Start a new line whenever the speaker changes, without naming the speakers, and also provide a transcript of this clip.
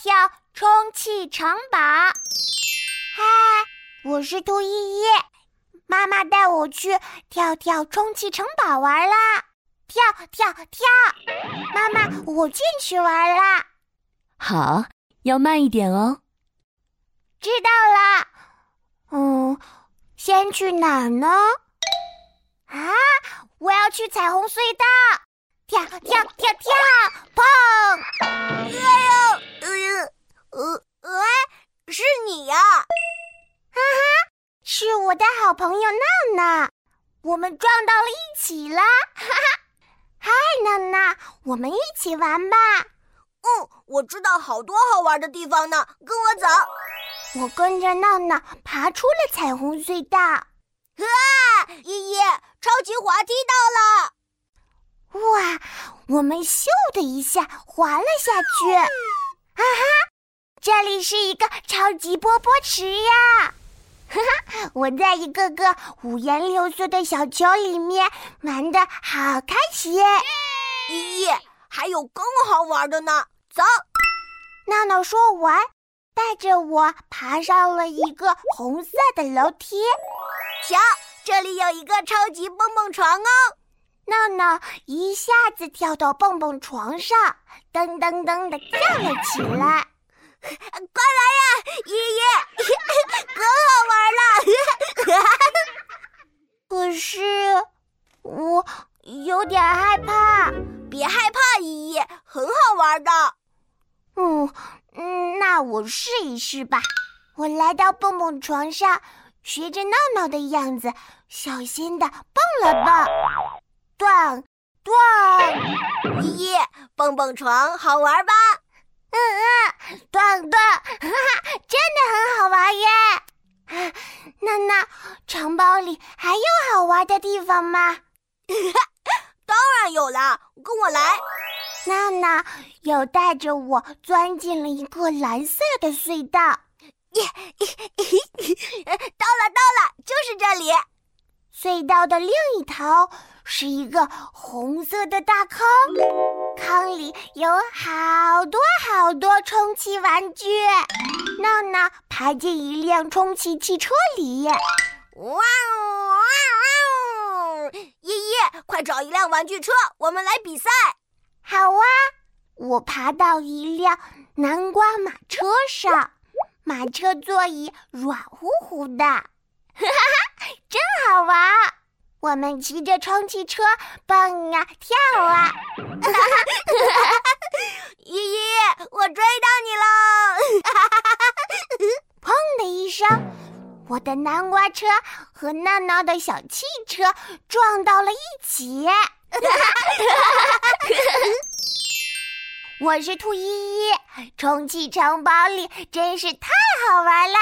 跳充气城堡。嗨，我是兔依依，妈妈带我去跳跳充气城堡玩啦！跳跳跳！妈妈，我进去玩啦。
好，要慢一点哦。
知道了。嗯，先去哪儿呢？啊，我要去彩虹隧道！跳跳跳跳！砰！
哎呦，呃呃呃，是你呀！
哈哈，是我的好朋友闹闹，我们撞到了一起啦！哈哈，嗨，闹闹，我们一起玩吧。
嗯，我知道好多好玩的地方呢，跟我走。
我跟着闹闹爬出了彩虹隧道。
哇，依依，超级滑梯到了！
哇，我们咻的一下滑了下去。啊哈，这里是一个超级波波池呀！哈哈，我在一个个五颜六色的小球里面玩的好开心。
依依，还有更好玩的呢，走！
闹闹说完。带着我爬上了一个红色的楼梯，
瞧，这里有一个超级蹦蹦床哦！
闹闹一下子跳到蹦蹦床上，噔噔噔的跳了起来。
快来呀，爷爷，可好玩了！
可是我有点害怕。
别害怕，依依，很好玩的。
嗯。嗯，那我试一试吧。我来到蹦蹦床上，学着闹闹的样子，小心的蹦了蹦，咚咚。
依依，蹦蹦床好玩吧？
嗯嗯，咚咚，哈哈，真的很好玩耶！那那，城堡里还有好玩的地方吗？
当然有啦，跟我来。
娜娜又带着我钻进了一个蓝色的隧道，
耶！到了，到了，就是这里。
隧道的另一头是一个红色的大坑，坑里有好多好多充气玩具。娜娜爬进一辆充气汽车里，哇哦！
依依，快找一辆玩具车，我们来比赛。
好啊！我爬到一辆南瓜马车上，马车座椅软乎乎的，哈哈，真好玩！我们骑着充气车蹦啊跳啊，哈哈
哈哈依依，我追到你了！
我的南瓜车和闹闹的小汽车撞到了一起。我是兔依依，充气城堡里真是太好玩了。